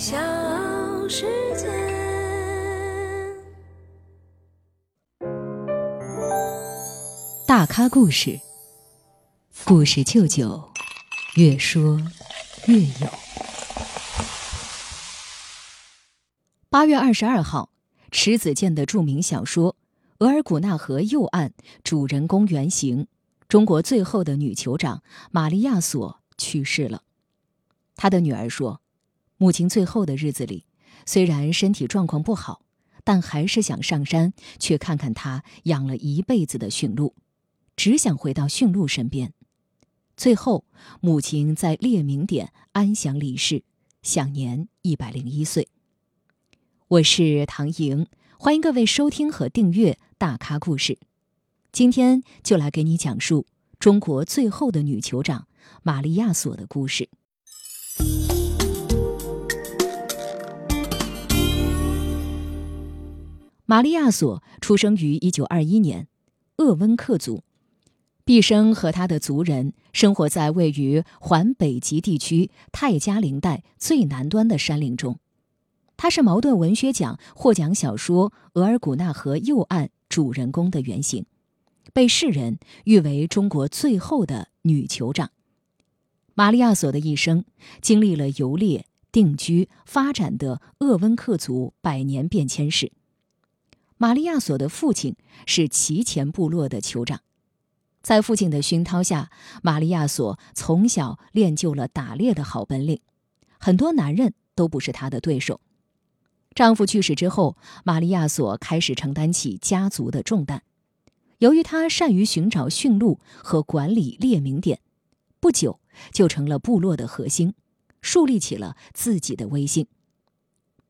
小世界。大咖故事，故事舅舅，越说越有。八月二十二号，迟子建的著名小说《额尔古纳河右岸》主人公原型、中国最后的女酋长玛利亚索去世了。他的女儿说。母亲最后的日子里，虽然身体状况不好，但还是想上山去看看他养了一辈子的驯鹿，只想回到驯鹿身边。最后，母亲在列明点安详离世，享年一百零一岁。我是唐莹，欢迎各位收听和订阅《大咖故事》。今天就来给你讲述中国最后的女酋长玛利亚索的故事。玛利亚索出生于一九二一年，鄂温克族，毕生和他的族人生活在位于环北极地区泰加林带最南端的山林中。他是茅盾文学奖获奖小说《额尔古纳河右岸》主人公的原型，被世人誉为中国最后的女酋长。玛利亚索的一生经历了游猎、定居、发展的鄂温克族百年变迁史。玛利亚索的父亲是齐前部落的酋长，在父亲的熏陶下，玛利亚索从小练就了打猎的好本领，很多男人都不是她的对手。丈夫去世之后，玛利亚索开始承担起家族的重担。由于她善于寻找驯鹿和管理猎名点，不久就成了部落的核心，树立起了自己的威信。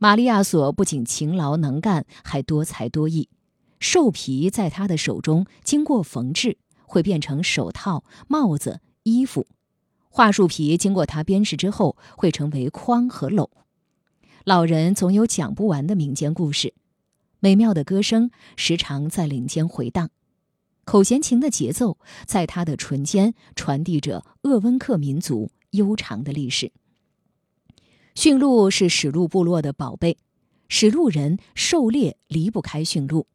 玛利亚索不仅勤劳能干，还多才多艺。兽皮在他的手中经过缝制，会变成手套、帽子、衣服；桦树皮经过他编织之后，会成为筐和篓。老人总有讲不完的民间故事，美妙的歌声时常在林间回荡，口弦琴的节奏在他的唇间传递着鄂温克民族悠长的历史。驯鹿是史鹿部落的宝贝，史鹿人狩猎离不开驯鹿。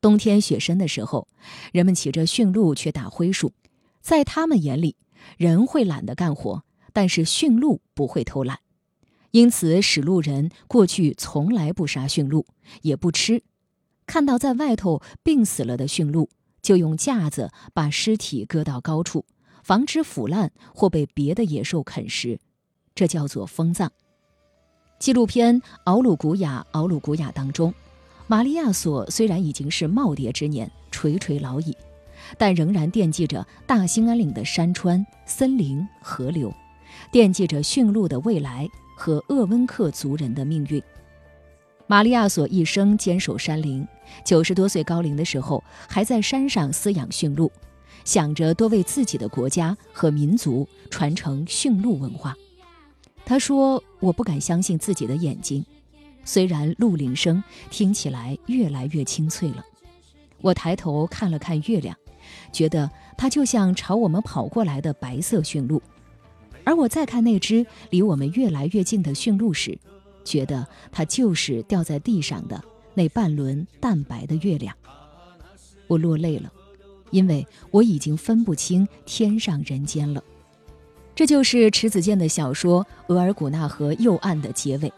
冬天雪深的时候，人们骑着驯鹿去打灰鼠。在他们眼里，人会懒得干活，但是驯鹿不会偷懒。因此，史鹿人过去从来不杀驯鹿，也不吃。看到在外头病死了的驯鹿，就用架子把尸体搁到高处，防止腐烂或被别的野兽啃食，这叫做封葬。纪录片《敖鲁古雅》《敖鲁古雅》当中，玛利亚索虽然已经是耄耋之年，垂垂老矣，但仍然惦记着大兴安岭的山川、森林、河流，惦记着驯鹿的未来和鄂温克族人的命运。玛利亚索一生坚守山林，九十多岁高龄的时候，还在山上饲养驯鹿，想着多为自己的国家和民族传承驯鹿文化。他说：“我不敢相信自己的眼睛，虽然鹿铃声听起来越来越清脆了。我抬头看了看月亮，觉得它就像朝我们跑过来的白色驯鹿。而我再看那只离我们越来越近的驯鹿时，觉得它就是掉在地上的那半轮淡白的月亮。我落泪了，因为我已经分不清天上人间了。”这就是迟子建的小说《额尔古纳河右岸》的结尾。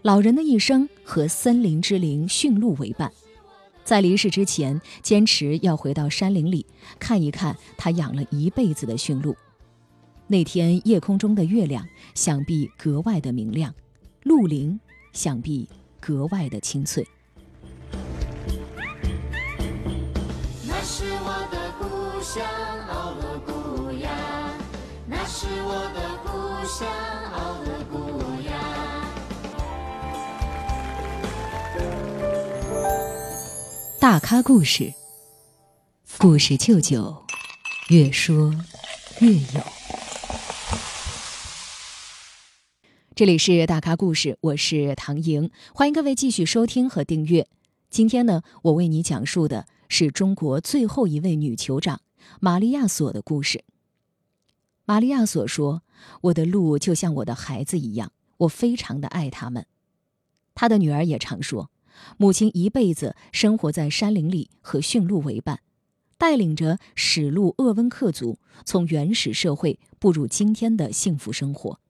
老人的一生和森林之灵驯鹿为伴，在离世之前，坚持要回到山林里看一看他养了一辈子的驯鹿。那天夜空中的月亮想必格外的明亮，鹿铃想必格外的清脆。那是我的故乡。是我的故乡，奥的古雅。大咖故事，故事舅舅，越说越有。这里是大咖故事，我是唐莹，欢迎各位继续收听和订阅。今天呢，我为你讲述的是中国最后一位女酋长玛利亚索的故事。玛利亚所说：“我的鹿就像我的孩子一样，我非常的爱他们。他的女儿也常说，母亲一辈子生活在山林里和驯鹿为伴，带领着史鹿鄂温克族从原始社会步入今天的幸福生活。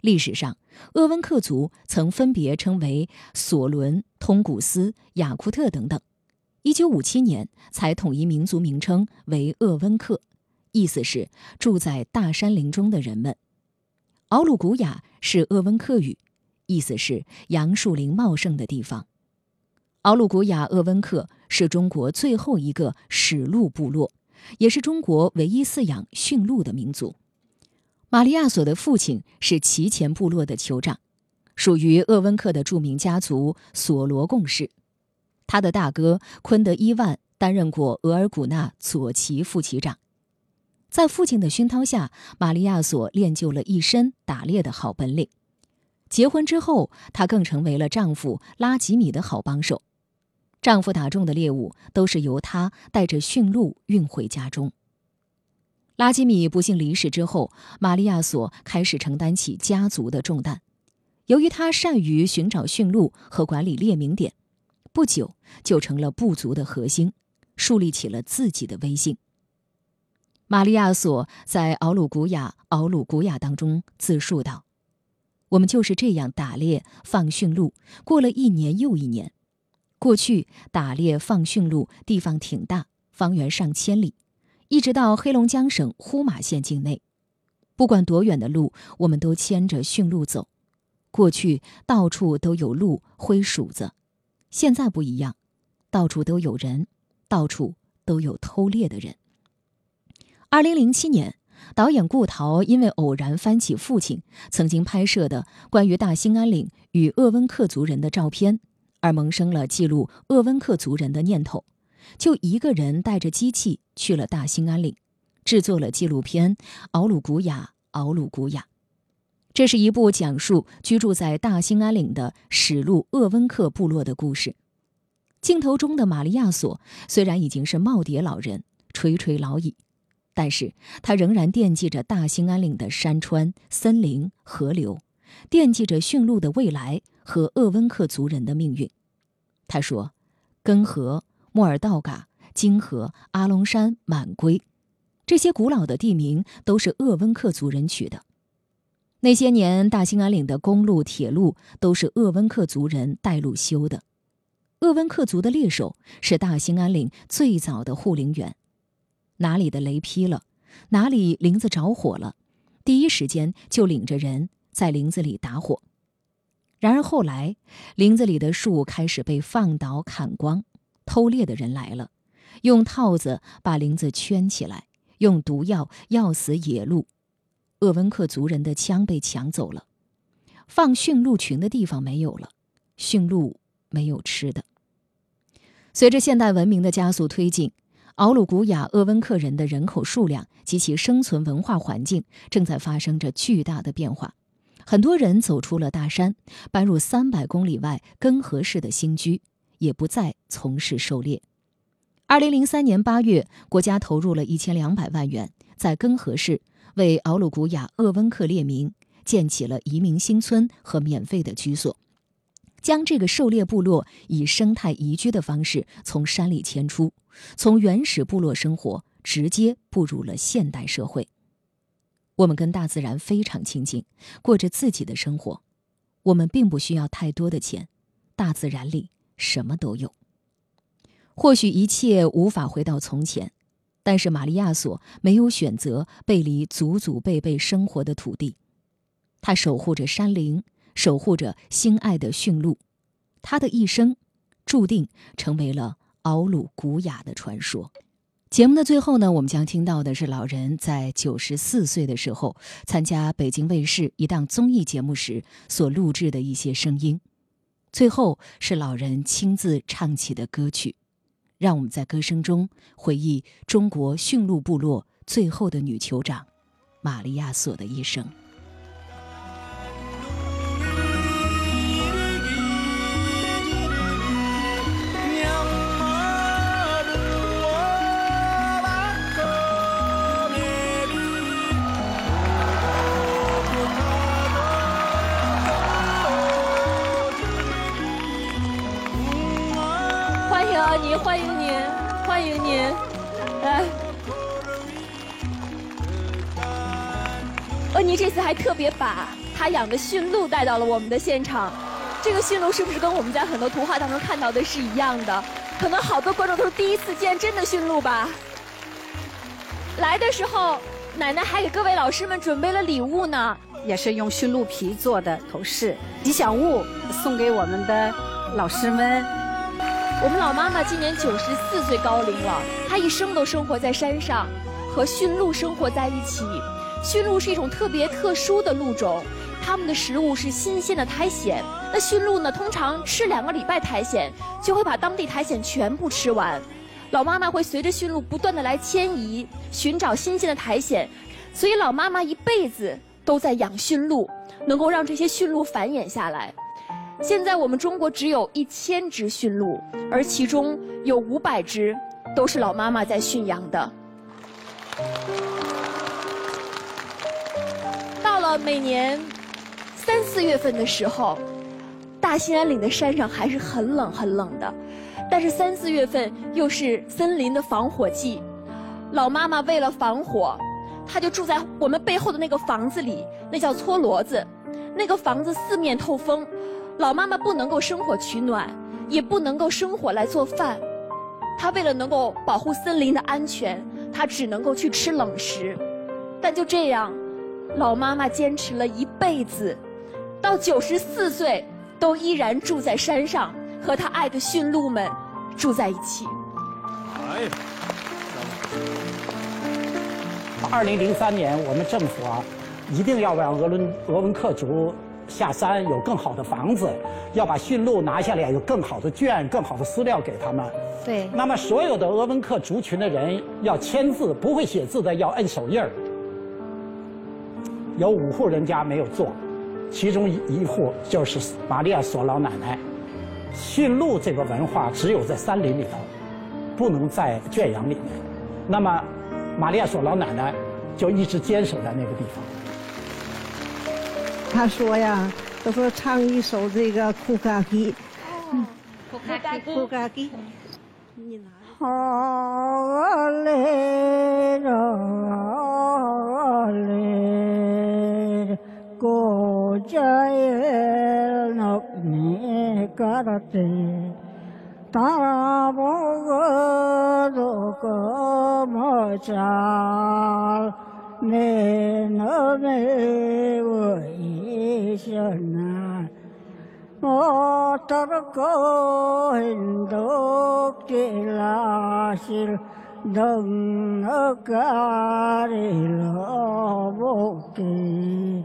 历史上，鄂温克族曾分别称为索伦、通古斯、雅库特等等。一九五七年才统一民族名称为鄂温克，意思是住在大山林中的人们。敖鲁古雅是鄂温克语，意思是杨树林茂盛的地方。敖鲁古雅鄂温克是中国最后一个史鹿部落，也是中国唯一饲养驯鹿的民族。玛利亚索的父亲是齐前部落的酋长，属于鄂温克的著名家族索罗贡氏。他的大哥昆德伊万担任过额尔古纳左旗副旗长，在父亲的熏陶下，玛利亚索练就了一身打猎的好本领。结婚之后，她更成为了丈夫拉吉米的好帮手。丈夫打中的猎物都是由她带着驯鹿运回家中。拉吉米不幸离世之后，玛利亚索开始承担起家族的重担。由于她善于寻找驯鹿和管理猎名点。不久就成了部族的核心，树立起了自己的威信。玛利亚索在敖鲁古雅《敖鲁古雅》当中自述道：“我们就是这样打猎放驯鹿，过了一年又一年。过去打猎放驯鹿地方挺大，方圆上千里，一直到黑龙江省呼玛县境内。不管多远的路，我们都牵着驯鹿走。过去到处都有鹿挥鼠子。”现在不一样，到处都有人，到处都有偷猎的人。二零零七年，导演顾陶因为偶然翻起父亲曾经拍摄的关于大兴安岭与鄂温克族人的照片，而萌生了记录鄂温克族人的念头，就一个人带着机器去了大兴安岭，制作了纪录片《敖鲁古雅，敖鲁古雅》。这是一部讲述居住在大兴安岭的史路鄂温克部落的故事。镜头中的玛利亚索虽然已经是耄耋老人，垂垂老矣，但是他仍然惦记着大兴安岭的山川、森林、河流，惦记着驯鹿的未来和鄂温克族人的命运。他说：“根河、莫尔道嘎、金河、阿龙山、满归，这些古老的地名都是鄂温克族人取的。”那些年，大兴安岭的公路、铁路都是鄂温克族人带路修的。鄂温克族的猎手是大兴安岭最早的护林员，哪里的雷劈了，哪里林子着火了，第一时间就领着人在林子里打火。然而后来，林子里的树开始被放倒、砍光，偷猎的人来了，用套子把林子圈起来，用毒药药死野鹿。鄂温克族人的枪被抢走了，放驯鹿群的地方没有了，驯鹿没有吃的。随着现代文明的加速推进，敖鲁古雅鄂温克人的人口数量及其生存文化环境正在发生着巨大的变化。很多人走出了大山，搬入三百公里外根河市的新居，也不再从事狩猎。二零零三年八月，国家投入了一千两百万元，在根河市。为敖鲁古雅鄂温克列民建起了移民新村和免费的居所，将这个狩猎部落以生态宜居的方式从山里迁出，从原始部落生活直接步入了现代社会。我们跟大自然非常亲近，过着自己的生活，我们并不需要太多的钱，大自然里什么都有。或许一切无法回到从前。但是玛利亚索没有选择背离祖祖辈辈生活的土地，他守护着山林，守护着心爱的驯鹿，他的一生注定成为了敖鲁古雅的传说。节目的最后呢，我们将听到的是老人在九十四岁的时候参加北京卫视一档综艺节目时所录制的一些声音，最后是老人亲自唱起的歌曲。让我们在歌声中回忆中国驯鹿部落最后的女酋长玛利亚索的一生。恩妮这次还特别把她养的驯鹿带到了我们的现场，这个驯鹿是不是跟我们在很多图画当中看到的是一样的？可能好多观众都是第一次见真的驯鹿吧。来的时候，奶奶还给各位老师们准备了礼物呢，也是用驯鹿皮做的头饰、吉祥物，送给我们的老师们。我们老妈妈今年九十四岁高龄了，她一生都生活在山上，和驯鹿生活在一起。驯鹿是一种特别特殊的鹿种，它们的食物是新鲜的苔藓。那驯鹿呢，通常吃两个礼拜苔藓，就会把当地苔藓全部吃完。老妈妈会随着驯鹿不断的来迁移，寻找新鲜的苔藓，所以老妈妈一辈子都在养驯鹿，能够让这些驯鹿繁衍下来。现在我们中国只有一千只驯鹿，而其中有五百只都是老妈妈在驯养的。每年三四月份的时候，大兴安岭的山上还是很冷很冷的。但是三四月份又是森林的防火季，老妈妈为了防火，她就住在我们背后的那个房子里，那叫搓骡子。那个房子四面透风，老妈妈不能够生火取暖，也不能够生火来做饭。她为了能够保护森林的安全，她只能够去吃冷食。但就这样，老妈妈坚持了一辈子，到九十四岁都依然住在山上。和她爱的驯鹿们住在一起。哎，二零零三年，我们政府啊，一定要让鄂伦鄂温克族下山有更好的房子，要把驯鹿拿下来，有更好的圈、更好的饲料给他们。对。那么，所有的鄂温克族群的人要签字，不会写字的要摁手印儿。有五户人家没有做，其中一一户就是玛利亚索老奶奶。驯鹿这个文化只有在山林里头，不能在圈养里面。那么，玛利亚索老奶奶就一直坚守在那个地方。他说呀，他说唱一首这个《库卡基》。库卡基，库卡基。你拿。好嘞，好嘞，জয়ের নগ্নি করতে তারা ভগ লোক মচাল নে নমে ওইশনা তর্ক হিন্দু কিলাশিল দগ্নকারিল বকির